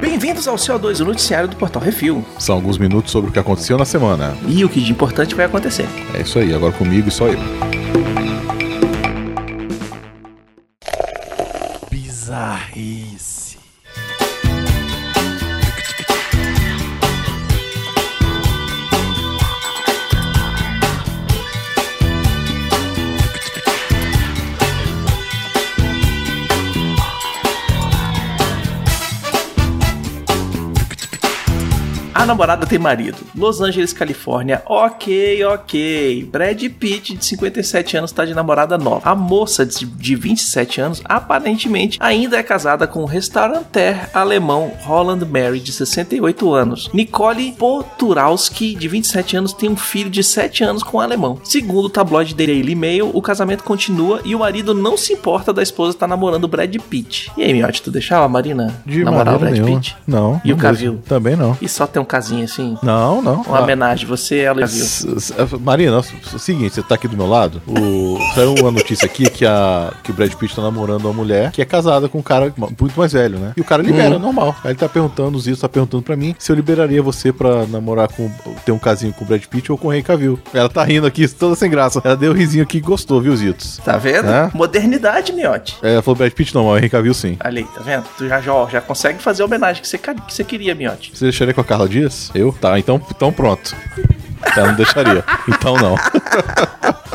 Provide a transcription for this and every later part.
Bem-vindos ao CO2, o noticiário do Portal Refil. São alguns minutos sobre o que aconteceu na semana. E o que de importante vai acontecer. É isso aí, agora comigo e só eu. Bizarrice. A namorada tem marido. Los Angeles, Califórnia. Ok, ok. Brad Pitt, de 57 anos, tá de namorada nova. A moça de, de 27 anos, aparentemente, ainda é casada com o restauranter alemão Roland Mary, de 68 anos. Nicole Poturalski, de 27 anos, tem um filho de 7 anos com o alemão. Segundo o tabloide Daily Mail, o casamento continua e o marido não se importa da esposa estar namorando o Brad Pitt. E aí, Miotti, tu deixava a Marina De namorar o Brad nenhuma. Pitt? Não. E o não Cavil? mesmo. Também não. E só tem um casinho assim? Não, não. Uma Ah, homenagem, você, ela e s- s- Marina, é o seguinte, você tá aqui do meu lado. O, saiu uma notícia aqui que, a, que o Brad Pitt tá namorando uma mulher que é casada com um cara muito mais velho, né? E o cara libera, Hum. normal. Aí ele tá perguntando, os Zitos tá perguntando pra mim se eu liberaria você pra namorar com. ter um casinho com o Brad Pitt ou com o Henry Cavill. Ela tá rindo aqui, toda sem graça. Ela deu um risinho aqui e gostou, viu, Zitos? Tá vendo? É? Modernidade, Miotti. É, Ela falou Brad Pitt não, mas o Henry Cavill sim. Ali, tá vendo? Tu já, já, já consegue fazer a homenagem que você, que você queria, Miotti. Você deixaria com a Carla Dias? Eu? Tá, então, então pronto. Ela não deixaria. Então não.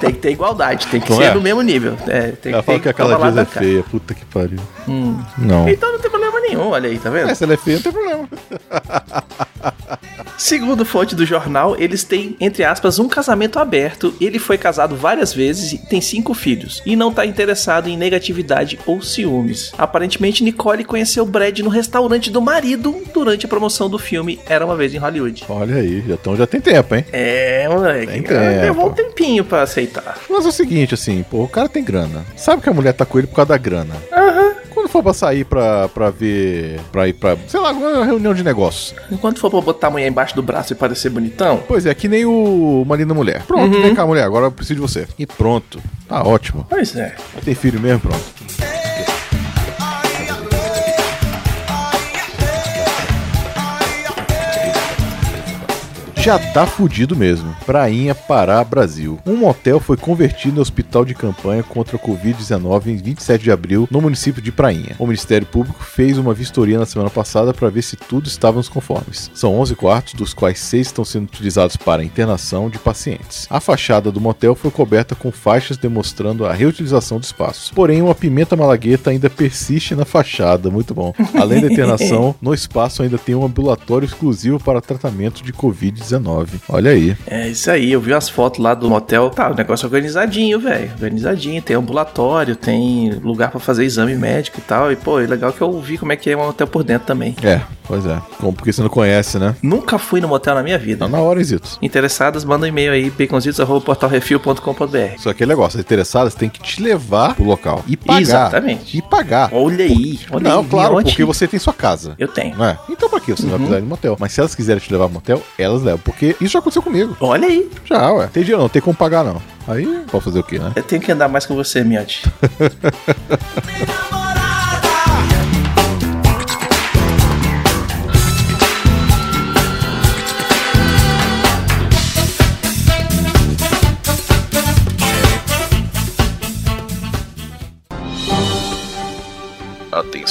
Tem que ter igualdade, tem que Não ser é? no mesmo nível. É, tem Ela que fala que a Carla tomar lá Dias é feia. Puta que pariu. Hum. Não. Então não tem problema nenhum, olha aí, tá vendo? É, se ela é feia, não tem problema. Segundo fonte do jornal, eles têm, entre aspas, um casamento aberto. Ele foi casado várias vezes e tem cinco filhos. E não tá interessado em negatividade ou ciúmes. Aparentemente, Nicole conheceu Brad no restaurante do marido durante a promoção do filme Era Uma Vez em Hollywood. Olha aí, já, então já tem tempo, hein? É, moleque. Tem tempo. Levou um tempinho pra aceitar. Mas é o seguinte, assim, pô, o cara tem grana. Sabe que a mulher tá com ele por causa da grana. Quando for pra sair pra, pra ver. pra ir pra, sei lá, uma reunião de negócios. Enquanto for pra botar a mulher embaixo do braço e parecer bonitão, Pois é, que nem o Marina Mulher. Pronto, vem cá, mulher, agora eu preciso de você. E pronto. Tá ótimo. pois é. Vai ter filho mesmo, pronto. Já tá fudido mesmo. Prainha Pará, Brasil. Um motel foi convertido em hospital de campanha contra a Covid-19 em 27 de abril no município de Prainha. O Ministério Público fez uma vistoria na semana passada para ver se tudo estava nos conformes. São 11 quartos, dos quais 6 estão sendo utilizados para internação de pacientes. A fachada do motel foi coberta com faixas demonstrando a reutilização do espaço. Porém, uma pimenta malagueta ainda persiste na fachada, muito bom. Além da internação, no espaço ainda tem um ambulatório exclusivo para tratamento de Covid-19. Olha aí. É isso aí, eu vi as fotos lá do motel. Tá, o negócio é organizadinho, velho. Organizadinho, tem ambulatório, tem lugar pra fazer exame médico e tal. E, pô, é legal que eu vi como é que é um motel por dentro também. É, pois é. Como porque você não conhece, né? Nunca fui no motel na minha vida. Tá na hora, Zitos. Interessadas, manda um e-mail aí, baconzitos.portalrefil.com.br. Só que é negócio, as interessadas têm que te levar pro local e pagar. Exatamente. E pagar. Olha aí, olha não, aí. claro, porque você tem sua casa. Eu tenho. Não é? Então pra que você não vai precisar no motel? Mas se elas quiserem te levar pro motel, elas levam. Porque isso já aconteceu comigo. Olha aí. Já, ué. Tem dinheiro não, tem como pagar não. Aí, pode fazer o quê, né? Eu tenho que andar mais com você, Miotti.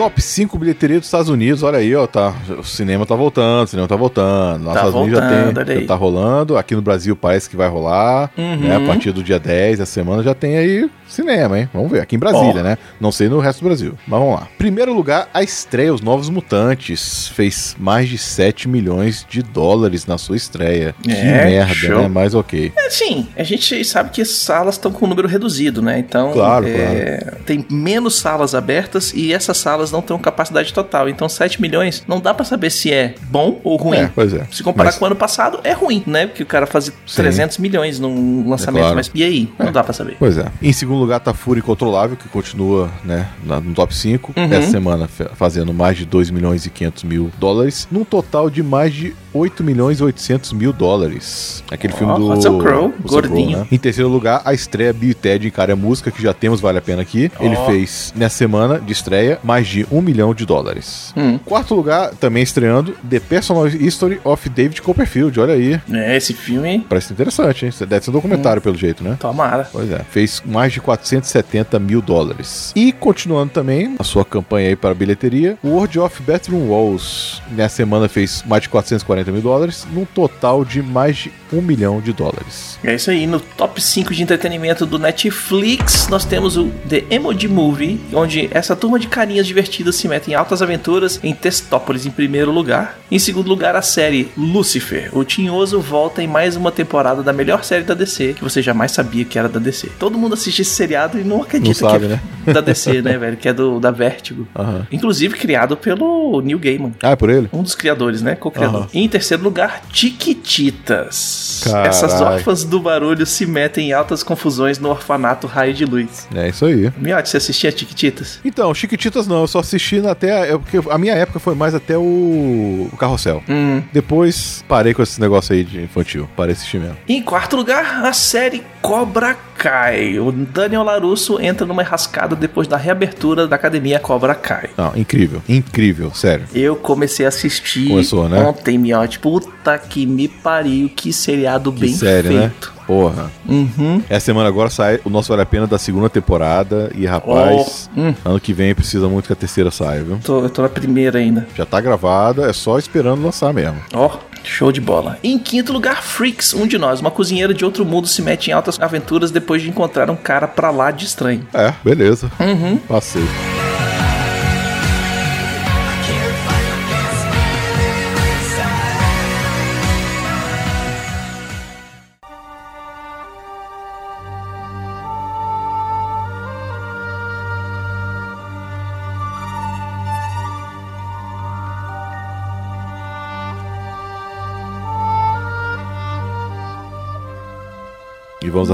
Top 5 bilheteria dos Estados Unidos, olha aí, ó, tá. O cinema tá voltando, o cinema tá voltando. Nos Tá Estados Unidos já voltando, tem, já tá rolando. Aqui no Brasil parece que vai rolar, Uhum. né? A partir do dia 10 da semana já tem aí cinema, hein? Vamos ver. Aqui em Brasília, Ó. né? Não sei no resto do Brasil. Mas vamos lá. Primeiro lugar, a estreia, Os Novos Mutantes. Fez mais de 7 milhões de dólares na sua estreia. que É, merda, show. né? Mas ok. É, sim, a gente sabe que as salas estão com um número reduzido, né? Então, Claro, é, tem menos salas abertas e essas salas salas não estão capacidade total. Então 7 milhões não dá pra saber se é bom ou ruim. É, pois é. Se comparar Mas- com o ano passado, é ruim, né? Porque o cara fazia Sim. 300 milhões num lançamento. claro. Mas e aí? Não dá pra saber. Pois é. Em segundo lugar tá Fúria Incontrolável, que continua, né, no top 5. Uhum. Essa semana fa- fazendo mais de 2 milhões e 500 mil dólares, num total de mais de 8 milhões e 800 mil dólares. Aquele Ó, filme do Russell Crowe, Russell gordinho. né? Em terceiro lugar, a estreia Bill Ted em Cara é Música, que já temos, vale a pena aqui. Ele Ó. fez, nessa semana de estreia, mais de 1 milhão de dólares. Hum. Quarto lugar, também estreando, The Personal History of David Copperfield. Olha aí. É, esse filme, Parece interessante, hein? Deve ser um Hum. documentário, pelo jeito, né? tomara. Pois é, fez mais de 470 mil dólares. E continuando também a sua campanha aí para a bilheteria, o World of Bathroom Walls nessa semana fez mais de 440 mil dólares, num total de mais de 1 milhão de dólares. É isso aí, no top 5 de entretenimento do Netflix, nós temos o The Emoji Movie, onde essa turma de carinhas se mete em altas aventuras em Testópolis em primeiro lugar. Em segundo lugar, a série Lucifer. O Tinhoso volta em mais uma temporada da melhor série da DC, que você jamais sabia que era da DC. Todo mundo assiste esse seriado e não acredita Não sabe, que é né? da DC, né, velho? Que é do da Vertigo. Inclusive criado pelo Neil Gaiman. Ah, é por ele? Um dos criadores, né? Co-criador. Em terceiro lugar, Tiquititas. Carai. Essas órfãs do barulho se metem em altas confusões no orfanato Raio de Luz. É isso aí. Miote, você assistia Tiquititas? Então, Chiquititas não, só assisti até. é porque a minha época foi mais até o, o Carrossel. Hum. Depois parei com esse negócio aí de infantil. Parei de assistir mesmo. Em quarto lugar, a série Cobra Kai. O Daniel Larusso entra numa enrascada depois da reabertura da academia Cobra Kai. Não, incrível. Incrível, sério. Eu comecei a assistir Começou, né? ontem, Miote. Puta que me pariu, que seriado Que bem série, feito. né? Porra. Uhum. Essa semana agora sai o nosso Vale a Pena da segunda temporada. E rapaz, Oh, hum. ano que vem precisa muito que a terceira saia, viu? Tô, eu tô na primeira ainda. Já tá gravada, é só esperando lançar mesmo. Ó, show de bola. Em quinto lugar, Freaks, um de nós. Uma cozinheira de outro mundo se mete em altas aventuras depois de encontrar um cara pra lá de estranho. É, beleza. Uhum. Passei.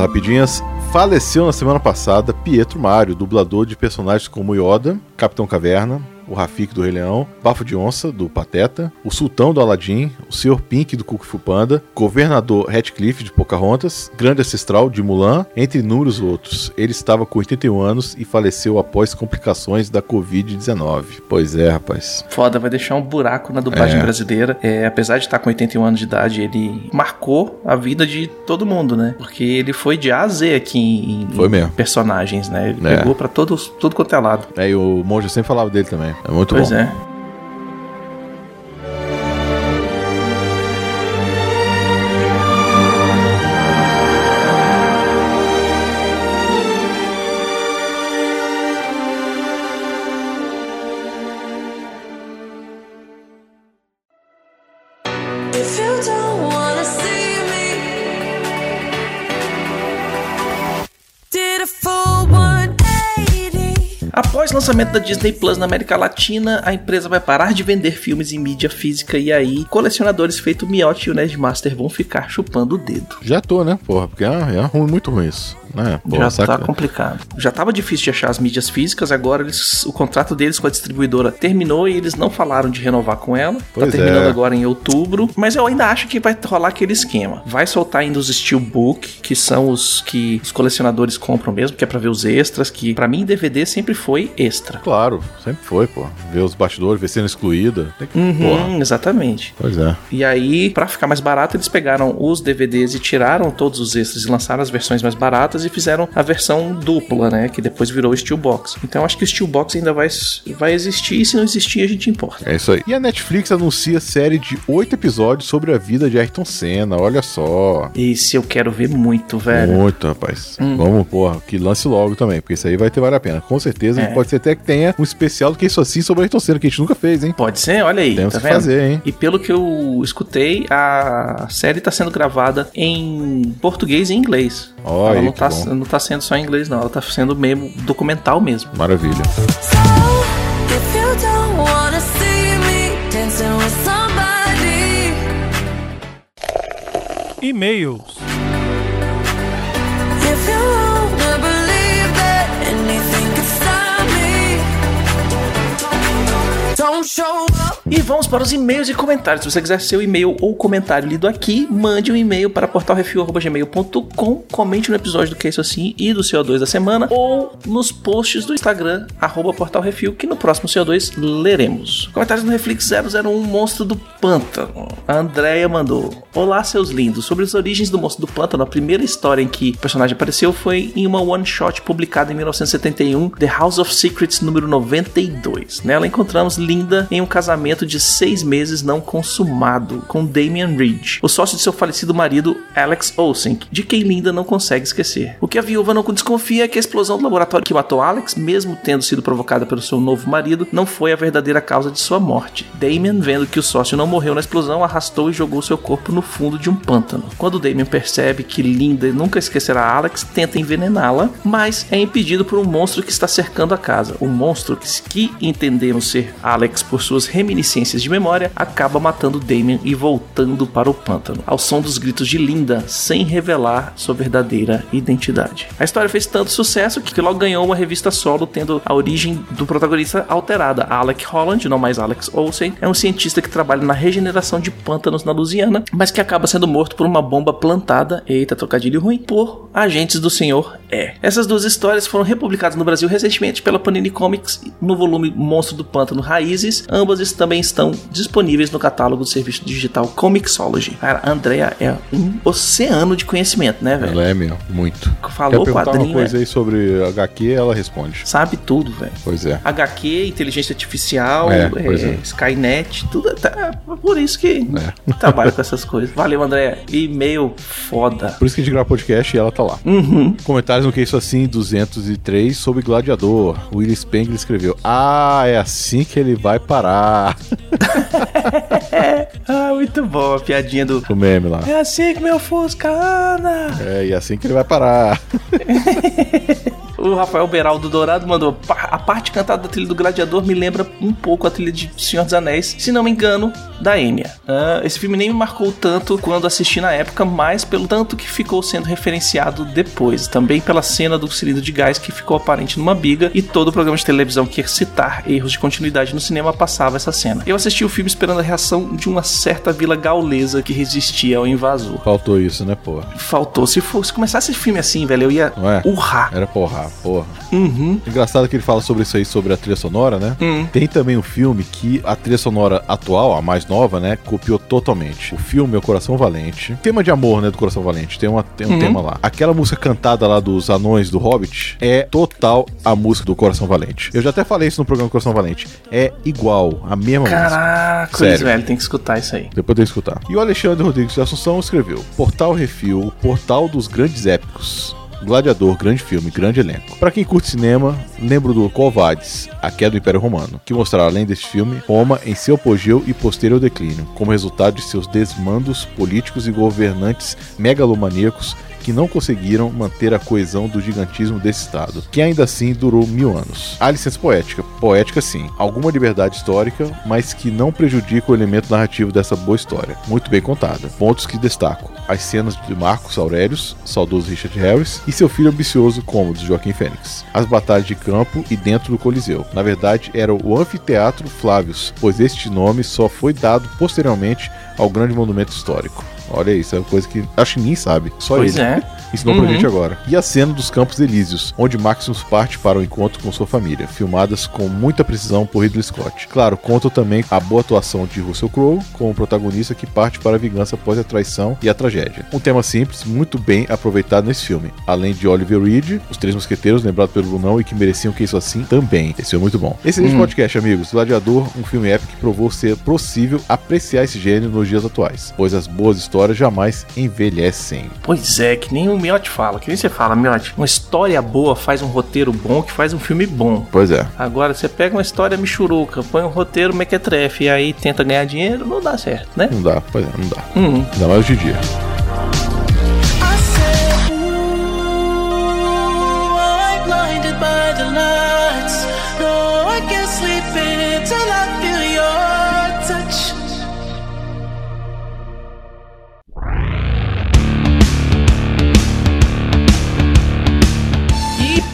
Rapidinhas. Faleceu na semana passada Pietro Mário, dublador de personagens como Yoda, Capitão Caverna, o Rafik do Rei Leão, Bafo de Onça do Pateta, o Sultão do Aladdin, o Sr. Pink do Kung Fu Panda, Governador Ratcliffe de Pocahontas, Grande Ancestral de Mulan, entre inúmeros outros. Ele estava com 81 anos e faleceu após complicações da Covid-19. Pois é, rapaz. Foda, vai deixar um buraco na dublagem É. brasileira. É, apesar de estar com 81 anos de idade, ele marcou a vida de todo mundo, né? Porque ele foi de A a Z aqui em, Foi em personagens, né? Ele É. pegou pra todos, tudo quanto é lado. É, e o Monja sempre falava dele também. É muito pois bom. é. Lançamento da Disney Plus na América Latina, a empresa vai parar de vender filmes em mídia física e aí colecionadores feito Miotti e o Nerdmaster vão ficar chupando o dedo. Já tô, né? Porra, porque é, é ruim, muito ruim isso. Né? Pô, Já saca- tá complicado. Já tava difícil de achar as mídias físicas, agora eles, o contrato deles com a distribuidora terminou e eles não falaram de renovar com ela. Pois tá terminando é. agora em outubro. Mas eu ainda acho que vai rolar aquele esquema. Vai soltar ainda os Steelbook, que são os que os colecionadores compram mesmo, que é pra ver os extras, que pra mim DVD sempre foi extra. Claro, sempre foi, pô. Ver os bastidores, ver sendo excluída. Tem que. Uhum, exatamente. Pois é. E aí, pra ficar mais barato, eles pegaram os DVDs e tiraram todos os extras e lançaram as versões mais baratas e fizeram a versão dupla, né? Que depois virou o Steelbox. Então acho que o Steelbox ainda vai, vai existir e se não existir, a gente importa. É isso aí. E a Netflix anuncia série de oito episódios sobre a vida de Ayrton Senna. Olha só. Esse eu quero ver muito, velho. Muito, rapaz. Hum. Vamos, porra, que lance logo também, porque isso aí vai ter vale a pena. Com certeza, É. pode ser até que tenha um especial do que isso assim sobre Ayrton Senna, que a gente nunca fez, hein? Pode ser? Olha aí, Temos tá que vendo? fazer, hein? E pelo que eu escutei, a série tá sendo gravada em português e inglês. Ó, ela aí, não que tá, bom. não tá sendo só em inglês, não. Ela tá sendo mesmo documental mesmo. Maravilha. So If you don't wanna see me dancing with somebody, E-mails. E vamos para os e-mails e comentários. Se você quiser seu e-mail ou comentário lido aqui, mande um e-mail para portalrefil.gmail.com, comente no episódio do Que é Isso Assim e do CO2 da semana, ou nos posts do Instagram, arroba portalrefil, que no próximo CO2 leremos. Comentários no Reflex 001, Monstro do Pântano. A Andrea mandou, Olá seus lindos, sobre as origens do Monstro do Pântano, a primeira história em que o personagem apareceu foi em uma one-shot publicada em 1971, The House of Secrets número 92. Nela encontramos Linda em um casamento de seis meses não consumado com Damian Reed, o sócio de seu falecido marido Alex Olsen, de quem Linda não consegue esquecer. O que a viúva não desconfia é que a explosão do laboratório que matou Alex, mesmo tendo sido provocada pelo seu novo marido, não foi a verdadeira causa de sua morte. Damian, vendo que o sócio não morreu na explosão, arrastou e jogou seu corpo no fundo de um pântano. Quando Damian percebe que Linda nunca esquecerá Alex, tenta envenená-la, mas é impedido por um monstro que está cercando a casa. O monstro que, que entendemos ser Alex por suas reminiscências de memória acaba matando Damian e voltando para o pântano, ao som dos gritos de Linda, sem revelar sua verdadeira identidade. A história fez tanto sucesso que logo ganhou uma revista solo, tendo a origem do protagonista alterada. Alec Holland, não mais Alex Olsen, é um cientista que trabalha na regeneração de pântanos na Louisiana, mas que acaba sendo morto por uma bomba plantada, eita, trocadilho ruim, por agentes do Senhor E. Essas duas histórias foram republicadas no Brasil recentemente pela Panini Comics no volume Monstro do Pântano Raízes. Ambas também estão disponíveis no catálogo do serviço digital Comixology. Cara, a Andrea é um oceano de conhecimento, né, velho? Ela é mesmo, muito. Falou Quer perguntar quadrinho, uma coisa é. aí sobre HQ, ela responde. Sabe tudo, velho. Pois é. HQ, inteligência artificial, É, é, é. Skynet, tudo tá, por isso que trabalho com essas coisas. Valeu, André. E-mail foda. Por isso que a gente grava podcast e ela tá lá. Uhum. Comentários no Que Isso Assim 203 sobre Gladiador. O Willis Spengler escreveu: Ah, é assim que ele vai parar. Ah, muito bom a piadinha do. O meme lá. É assim que meu Fusca anda. É, e é assim que ele vai parar. O Rafael Beraldo Dourado mandou: "Pa- A parte cantada da trilha do Gladiador me lembra um pouco a trilha de Senhor dos Anéis, se não me engano, da Enya. Ah, esse filme nem me marcou tanto quando assisti na época, mas pelo tanto que ficou sendo referenciado depois. Também pela cena do cilindro de gás que ficou aparente numa biga e todo o programa de televisão que ia citar erros de continuidade no cinema passava essa cena. Eu assisti o filme esperando a reação de uma certa vila gaulesa que resistia ao invasor. Faltou isso, né, porra? Faltou. Se fosse começasse esse filme assim, velho, eu ia Não é? urrar. Era porra, porra. Uhum. Engraçado que ele fala sobre isso aí, sobre a trilha sonora, né? Hum. Tem também um filme que a trilha sonora atual, a mais nova, né, copiou totalmente. O filme é o Coração Valente. Tema de amor, né, do Coração Valente. Tem, uma, tem um Uhum. tema lá. Aquela música cantada lá dos anões do Hobbit é total a música do Coração Valente. Eu já até falei isso no programa Coração Valente. É igual, a mesma música. Caraca, velho, tem que escutar isso aí. Depois de eu escutar. E o Alexandre Rodrigues de Assunção escreveu: Portal Refil, o portal dos grandes épicos. Gladiador, grande filme, grande elenco. Pra quem curte cinema, lembro do Covades, A Queda do Império Romano, que mostrará além deste filme Roma em seu apogeu e posterior declínio, como resultado de seus desmandos políticos e governantes megalomaníacos que não conseguiram manter a coesão do gigantismo desse estado, que ainda assim durou mil anos. Há licença poética, poética sim, alguma liberdade histórica, mas que não prejudica o elemento narrativo dessa boa história, muito bem contada. Pontos que destaco: as cenas de Marcos Aurelius, saudoso Richard Harris, e seu filho ambicioso Cômodos, Joaquim Fênix. As batalhas de campo e dentro do Coliseu. Na verdade, era o Anfiteatro Flávios, pois este nome só foi dado posteriormente ao grande monumento histórico. Olha isso, é uma coisa que acho que ninguém sabe. Só Pois ele. é. Ensinou pra Uhum. gente agora. E a cena dos Campos Elíseos, onde Maximus parte para o encontro com sua família, filmadas com muita precisão por Ridley Scott. Claro, contam também a boa atuação de Russell Crowe como protagonista que parte para a vingança após a traição e a tragédia. Um tema simples, muito bem aproveitado nesse filme. Além de Oliver Reed, os três mosqueteiros, lembrado pelo Brunão e que mereciam que isso assim também. Esse filme é muito bom. Excelente podcast, amigos. Gladiador, um filme épico que provou ser possível apreciar esse gênero nos dias atuais, pois as boas histórias jamais envelhecem. Pois é, que nem o Miotti fala, que nem você fala, Miotti. Uma história boa faz um roteiro bom que faz um filme bom. Pois é. Agora, você pega uma história michuruca, põe um roteiro mequetrefe e aí tenta ganhar dinheiro, não dá certo, né? Não dá, pois é, não dá. Hum. Ainda mais hoje em dia. I said, Ooh, I'm blinded by the lights. No, I can't sleep jumping till I feel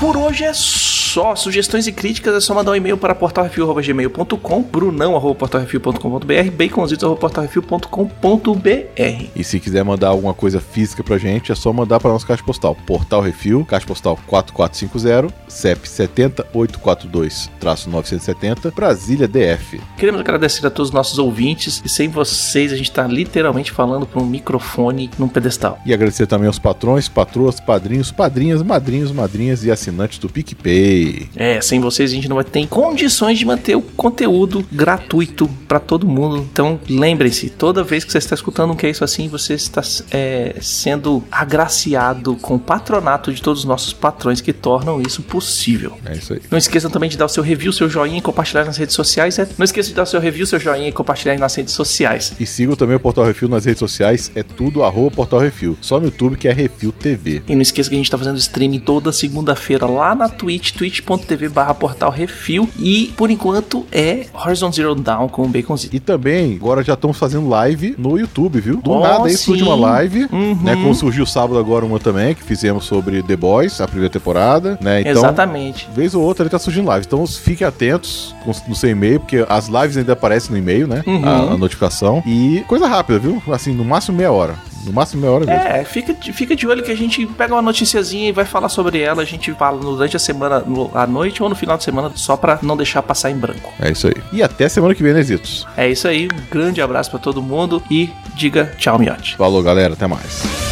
E por hoje é só. Sugestões e críticas é só mandar um e-mail para portalrefil.gmail.com, brunão.portalrefil.com.br, baconzitos.portalrefil.com.br. E se quiser mandar alguma coisa física pra gente, é só mandar para nossa caixa postal. Portal Refil, caixa postal 4450, CEP 70842-970, Brasília DF. Queremos agradecer a todos os nossos ouvintes e sem vocês a gente está literalmente falando para um microfone num pedestal. E agradecer também aos patrões, patroas, padrinhos, padrinhas, madrinhos, madrinhas e assinantes do PicPay. É, sem vocês a gente não vai ter condições de manter o conteúdo gratuito para todo mundo. Então lembrem-se, toda vez que você está escutando um que é isso assim, você está é, sendo agraciado com o patronato de todos os nossos patrões que tornam isso possível. É isso aí. Não esqueçam também de dar o seu review, seu joinha e compartilhar nas redes sociais. É, Não esqueça de dar o seu review, seu joinha e compartilhar nas redes sociais. E sigam também o Portal Refil nas redes sociais, é tudo arroba Portal Refil. Só no YouTube que é Refil TV. E não esqueça que a gente tá fazendo streaming toda segunda-feira lá na Twitch, twitch.tv barra portal refil. E por enquanto é Horizon Zero Dawn com o Baconzito. E também, agora já estamos fazendo live no YouTube, viu? Do Oh, nada aí surge sim. uma live, Uhum. né? Como surgiu sábado agora uma também, que fizemos sobre The Boys, a primeira temporada, né? Então, Exatamente. vez ou outra ele tá surgindo live. Então fiquem atentos no seu e-mail, porque as lives ainda aparecem no e-mail, né? Uhum. A, a notificação. E coisa rápida, viu? Assim, no máximo meia hora. No máximo meia hora mesmo. É, fica, de- fica de olho que a gente pega uma noticiazinha e vai falar sobre ela. A gente fala durante a semana, no- à noite ou no final de semana, só pra não deixar passar em branco. É isso aí. E até semana que vem, né, Zitos? É isso aí, um grande abraço pra todo mundo e diga tchau, miote. Falou, galera. Até mais.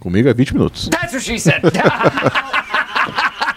Comigo é 20 minutos. That's what she said.